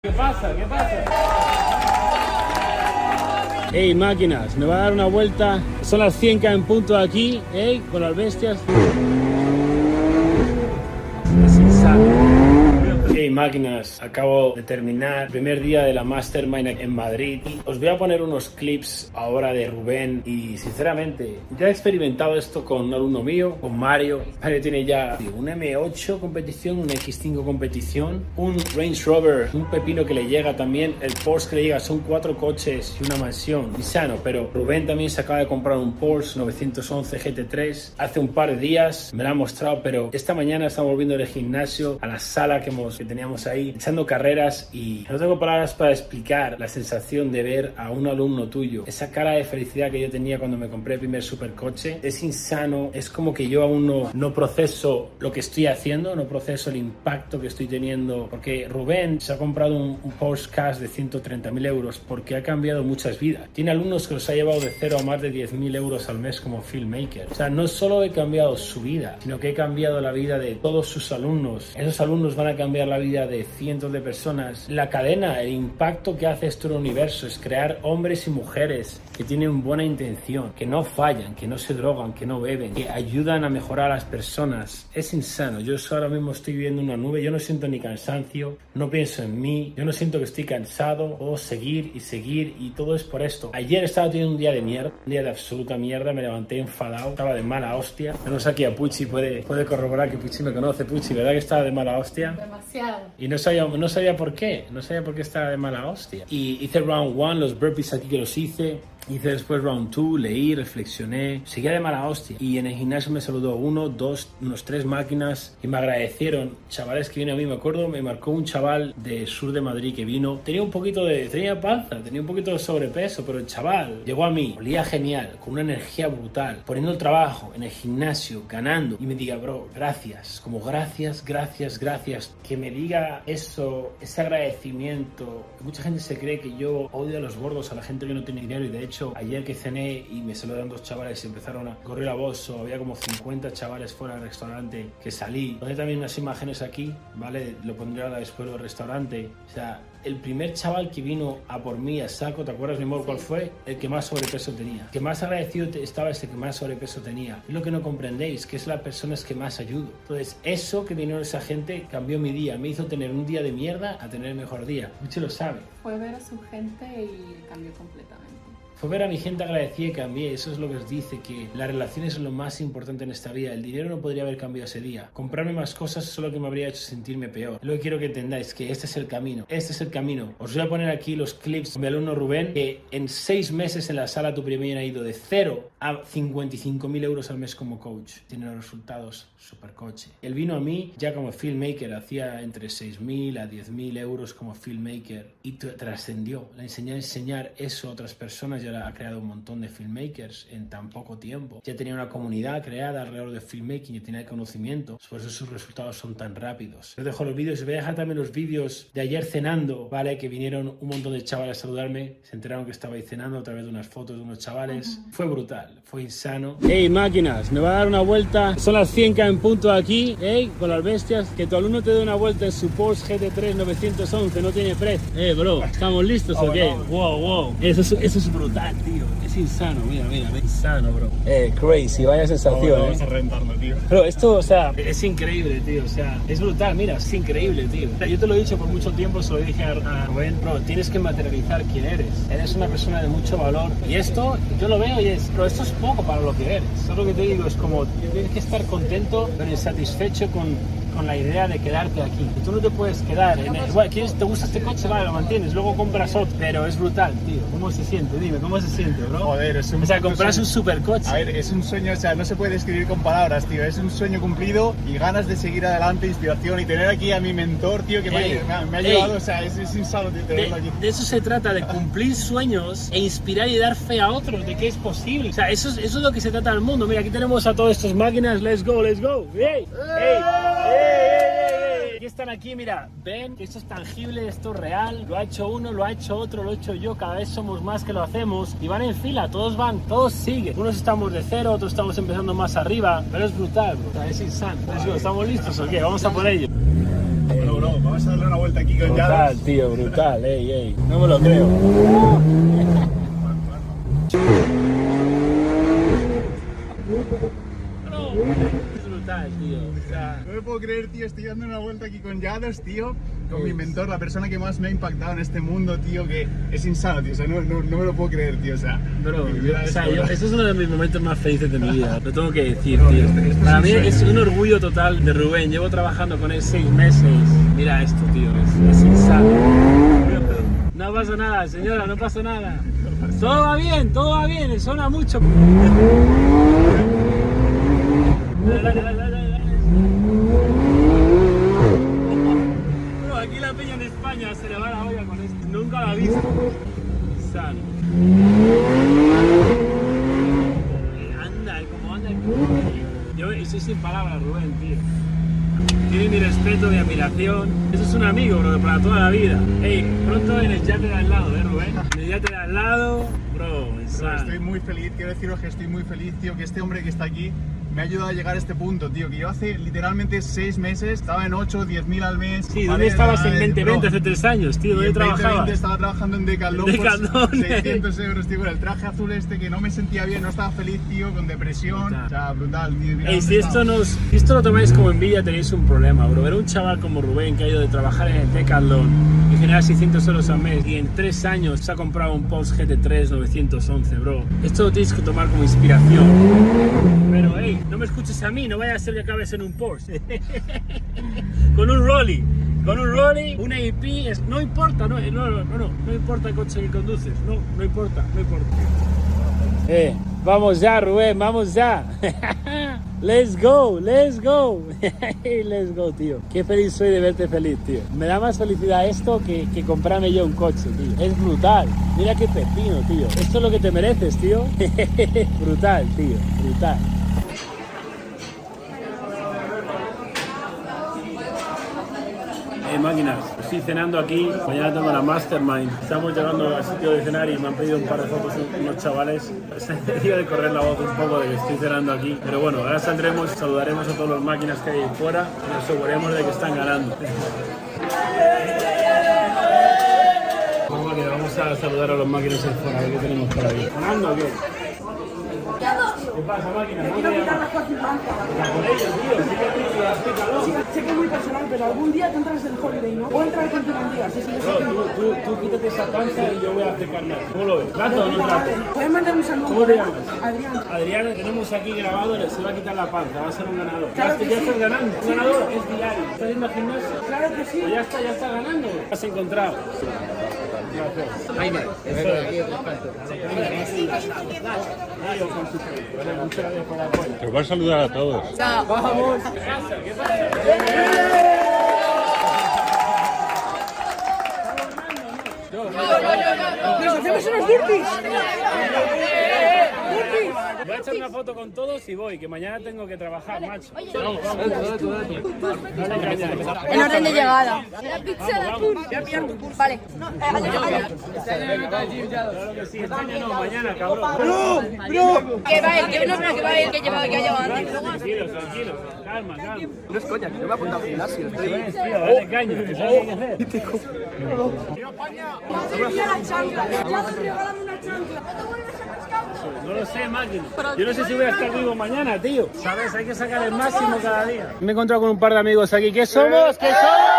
¿Qué pasa? ¿Qué pasa? Ey, máquinas, me va a dar una vuelta. Son las 100k en punto aquí, con las bestias. Máquinas, acabo de terminar el primer día de la Mastermind en Madrid os voy a poner unos clips ahora de Rubén y sinceramente ya he experimentado esto con un alumno mío, con Mario. Mario tiene ya un M8 competición, un X5 competición, un Range Rover, un pepino que le llega también, el Porsche que le llega, son cuatro coches y una mansión. Insano, pero Rubén también se acaba de comprar un Porsche 911 GT3 hace un par de días, me lo ha mostrado, pero esta mañana estamos volviendo del gimnasio a la sala que hemos teníamos ahí echando carreras y no tengo palabras para explicar la sensación de ver a un alumno tuyo, esa cara de felicidad que yo tenía cuando me compré el primer supercoche, es insano, es como que yo aún no, no proceso lo que estoy haciendo, no proceso el impacto que estoy teniendo, porque Rubén se ha comprado un, un Porsche Cash de 130.000 euros porque ha cambiado muchas vidas. Tiene alumnos que los ha llevado de cero a más de 10.000 euros al mes como filmmaker. O sea, no solo he cambiado su vida, sino que he cambiado la vida de todos sus alumnos. Esos alumnos van a cambiar la vida de cientos de personas. La cadena, el impacto que hace el universo es crear hombres y mujeres que tienen buena intención, que no fallan, que no se drogan, que no beben, que ayudan a mejorar a las personas. Es insano. Yo ahora mismo estoy viviendo una nube, yo no siento ni cansancio, no pienso en mí, yo no siento que estoy cansado, puedo seguir y seguir y todo es por esto. Ayer estaba teniendo un día de mierda, un día de absoluta mierda, me levanté enfadado, estaba de mala hostia. Yo no sé aquí a Pucci puede, puede corroborar que Pucci me conoce. Pucci, ¿verdad que estaba de mala hostia? Demasiado. Y no sabía, no sabía por qué, no sabía por qué estaba de mala hostia. Y hice round one, los burpees aquí que los hice. Hice después round 2, leí, reflexioné, seguía de mala hostia. Y en el gimnasio me saludó uno, dos, unos tres máquinas y me agradecieron. Chavales que vienen a mí, me acuerdo, me marcó un chaval de sur de Madrid que vino. Tenía un poquito de, tenía panza, tenía un poquito de sobrepeso, pero el chaval llegó a mí, olía genial, con una energía brutal, poniendo el trabajo en el gimnasio, ganando. Y me diga, bro, gracias, como gracias, gracias, gracias. Que me diga eso, ese agradecimiento. Mucha gente se cree que yo odio a los gordos, a la gente que no tiene dinero y de hecho ayer que cené y me saludaron dos chavales y empezaron a correr la voz, o había como 50 chavales fuera del restaurante que salí. Pondré también unas imágenes aquí, ¿vale? Lo pondré ahora después del restaurante. O sea, el primer chaval que vino a por mí a saco, ¿te acuerdas, mi amor, cuál fue? El que más sobrepeso tenía. El que más agradecido estaba ese que más sobrepeso tenía. Es lo que no comprendéis, que es la persona que más ayudo. Entonces, eso que vino esa gente cambió mi día. Me hizo tener un día de mierda a tener el mejor día. Mucho lo sabe. Fue ver a su gente y cambió completamente. Fue ver a mi gente agradecida y cambié. Eso es lo que os dice, que las relaciones son lo más importante en esta vida. El dinero no podría haber cambiado ese día. Comprarme más cosas solo que me habría hecho sentirme peor. Lo que quiero que entendáis, que este es el camino. Este es el camino. Os voy a poner aquí los clips de mi alumno Rubén, que en seis meses en la sala tu primera ha ido de 0 a 55.000 euros al mes como coach. Tiene los resultados super coche. Él vino a mí ya como filmmaker, hacía entre 6.000 a 10.000 euros como filmmaker y trascendió. Le enseñé a enseñar eso a otras personas ha creado un montón de filmmakers en tan poco tiempo. Ya tenía una comunidad creada alrededor de filmmaking y tenía conocimiento. Por eso sus resultados son tan rápidos. Os dejo los vídeos. Os voy a dejar también los vídeos de ayer cenando, ¿vale? Que vinieron un montón de chavales a saludarme. Se enteraron que estaba ahí cenando a través de unas fotos de unos chavales. Fue brutal. Fue insano. ¡Ey, máquinas! Me va a dar una vuelta. Son las 100k en punto aquí, ¿eh? Con las bestias. Que tu alumno te dé una vuelta en su Porsche GT3 911. No tiene precio. Eh, bro. ¿Estamos listos o qué? Wow, wow. Eso es, eso es brutal tío. Es insano, mira, mira, es insano, bro. Eh, crazy, vaya sensación, vamos eh. a rentarlo, tío. Pero esto, o sea, es increíble, tío. O sea, es brutal, mira, es increíble, tío. Yo te lo he dicho por mucho tiempo, se lo dije a Rubén, bro, tienes que materializar quién eres. Eres una persona de mucho valor. Y esto, yo lo veo y es, pero esto es poco para lo que eres. Solo lo que te digo es como, tienes que estar contento, pero insatisfecho con con la idea de quedarte aquí. Y tú no te puedes quedar en el, bueno, ¿quieres, ¿te gusta este coche? Vale, lo mantienes, luego compras otro. Pero es brutal, tío. ¿Cómo se siente? Dime, ¿cómo se siente, bro? Joder, es un... O sea, compras un supercoche. A ver, es un sueño, o sea, no se puede describir con palabras, tío. Es un sueño cumplido y ganas de seguir adelante, inspiración y tener aquí a mi mentor, tío, que Ey, me, ha, me ha ayudado, o sea, es, es insano tío, tenerlo aquí. De, de eso se trata, de cumplir sueños e inspirar y dar fe a otros de que es posible. O sea, eso es, eso es lo que se trata del mundo. Mira, aquí tenemos a todas estas máquinas. Let's go, let's go. ¡Ey! ¡Ey! Están aquí, mira. Ven que esto es tangible, esto es real. Lo ha hecho uno, lo ha hecho otro, lo he hecho yo. Cada vez somos más que lo hacemos. Y van en fila, todos van, todos siguen. Unos estamos de cero, otros estamos empezando más arriba. Pero es brutal, bro. O sea, es insano. ¿Estamos listos o qué? Vamos a por ello. Bro, bro, Vamos a darle una vuelta aquí con Brutal, llaves. tío, brutal, ey, ey. No me lo creo. Es brutal, tío. O sea, No me puedo creer, tío, estoy dando una vuelta aquí con Yados, tío, con mi mentor, la persona que más me ha impactado en este mundo, tío, que es insano, tío, o sea, no, no, no me lo puedo creer, tío, o sea, Bro, vida o sea, yo, ese es uno de mis momentos más felices de mi vida, lo tengo que decir, tío. Para mí es un orgullo total de Rubén, llevo trabajando con él seis meses. Mira esto, tío, es, es insano. No pasa nada, señora, no pasa nada. Todo va bien, todo va bien, suena mucho. Dale, dale, dale, dale, dale. Bro, aquí la peña en España se le va la olla con esto. Nunca la visto. Insano. Eh, Anda, como anda. Yo estoy sin palabras, Rubén, tío. Tiene mi respeto, mi admiración. Eso es un amigo, bro, para toda la vida. Ey, pronto en el yate de al lado, ¿eh, Rubén? En el yate de al lado, bro, Pero. Estoy muy feliz, quiero deciros que estoy muy feliz, tío, que este hombre que está aquí me ha ayudado a llegar a este punto, tío, que yo hace literalmente seis meses estaba en 8 o 10 mil al mes. Sí, ¿dónde estabas en eh, 2020 bro, hace tres años, tío? ¿Dónde en 2020 trabajabas? estaba trabajando en Decathlon, por eh. 600 euros, tío, con el traje azul este que no me sentía bien, no estaba feliz, tío, con depresión. Brutal. O sea, brutal, mira Ey, si esto, nos, si esto lo tomáis como envidia, tenéis un problema, bro. Ver un chaval como Rubén que ha ido de trabajar en el Decathlon y generar 600 euros al mes y en tres años se ha comprado un Porsche GT3 911, bro. Esto lo tienes que tomar como inspiración. Pero, hey, no me escuches a mí, no vaya a ser que acabes en un Porsche. con un Rolly. Con un Rolly, una AP, es, no importa, no, no, no, no, no, no importa el coche que conduces, no, no importa, no importa. Eh, vamos ya, Rubén, vamos ya. Let's go, let's go. let's go, tío. Qué feliz soy de verte feliz, tío. Me da más felicidad esto que, que comprarme yo un coche, tío. Es brutal. Mira qué pepino, tío. Esto es lo que te mereces, tío. brutal, tío. Brutal. Eh, máquinas, estoy cenando aquí, mañana tengo la Mastermind. Estamos llegando al sitio de cenar y me han pedido un par de fotos unos chavales. Dio de correr la voz un poco de que estoy cenando aquí. Pero bueno, ahora saldremos, saludaremos a todas las máquinas que hay ahí fuera y nos aseguremos de que están ganando. Vamos a saludar a los máquinas ahí fuera, a ver qué tenemos por ahí. ¿Ganando o qué? ¿Qué pasa, máquina? ¿Cómo te llamas? Ya por ello, tío, tío, explícalo. Sé que es muy personal, pero algún día te entras en Holiday, ¿no? O entrar contigo un día, sí, sí, Bro, tú, tú, tú quítate esa panza y yo voy a aplicar más. ¿Cómo lo ves? ¿Trato o no trato? Puedes mandar un saludo. ¿Cómo te llamas? Adrián. Adrián, tenemos aquí grabado, se va a quitar la panza, va a ser un ganador. Claro ya, que ya sí. estás ganando. Un ganador es diario. ¿Estás yendo al gimnasio? Claro que sí. Ya está, ya está ganando. Has encontrado. Jaime. Te voy a saludar a todos. ¡Nos hacemos unos burpees! Voy a echar una foto con todos y voy, que mañana tengo que trabajar, macho. Vamos, vamos. Dale caña. En orden de llegada. La pizza de atún. Vale. No. Claro que sí, este año no, mañana, cabrón. Que va que no, no, que va él, que lleva, que ha llevado antes. Tranquilos, tranquilos. Calma, calma. No es coña, que yo me he apuntado al gimnasio. Tío, dale caña, que sabes qué hacer. ¡Ya te regalan una chancla! No lo sé, máquina. Yo no sé si voy a estar vivo mañana, tío. ¿Sabes? Hay que sacar el máximo cada día. Me he encontrado con un par de amigos aquí. ¿Qué somos? ¿Qué somos?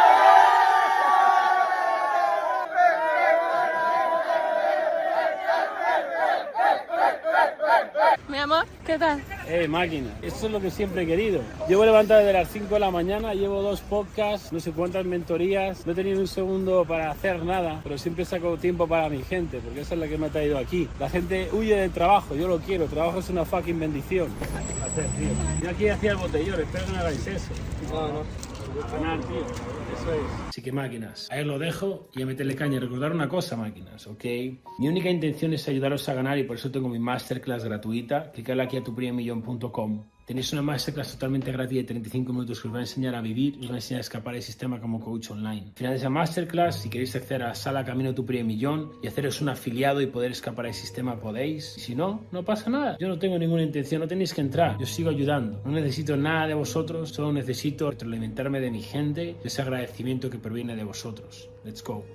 Mi amor, ¿qué tal? Eh, máquina. Esto es lo que siempre he querido. Llevo levantado desde las 5 de la mañana, llevo dos podcasts, no sé cuántas mentorías. No he tenido un segundo para hacer nada, pero siempre saco tiempo para mi gente, porque esa es la que me ha traído aquí. La gente huye del trabajo, yo lo quiero. El trabajo es una fucking bendición. Hacer, tío. Yo aquí hacía el botellón, espero que no hagáis eso. No, no. Así que máquinas, ahí lo dejo y a meterle caña. Recordar una cosa, máquinas, ¿ok? Mi única intención es ayudaros a ganar y por eso tengo mi masterclass gratuita. Clicad aquí a tupriemillón.com Tenéis una masterclass totalmente gratis de 35 minutos que os va a enseñar a vivir, os va a enseñar a escapar del sistema como coach online. Al final de esa masterclass, si queréis acceder a la sala Camino tu primer millón y haceros un afiliado y poder escapar del sistema, podéis. Y si no, no pasa nada. Yo no tengo ninguna intención, no tenéis que entrar. Yo sigo ayudando. No necesito nada de vosotros, solo necesito retroalimentarme de mi gente, de ese agradecimiento que proviene de vosotros. Let's go.